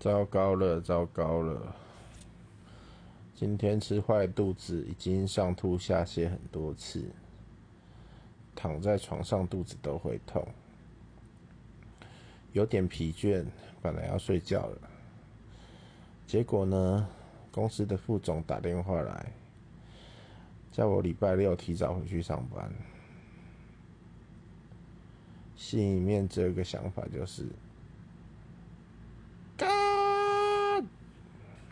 糟糕了糟糕了。今天吃坏肚子已经上吐下泻很多次。躺在床上肚子都会痛。有点疲倦本来要睡觉了。结果呢公司的副总打电话来叫我礼拜六提早回去上班。心里面只有一个想法就是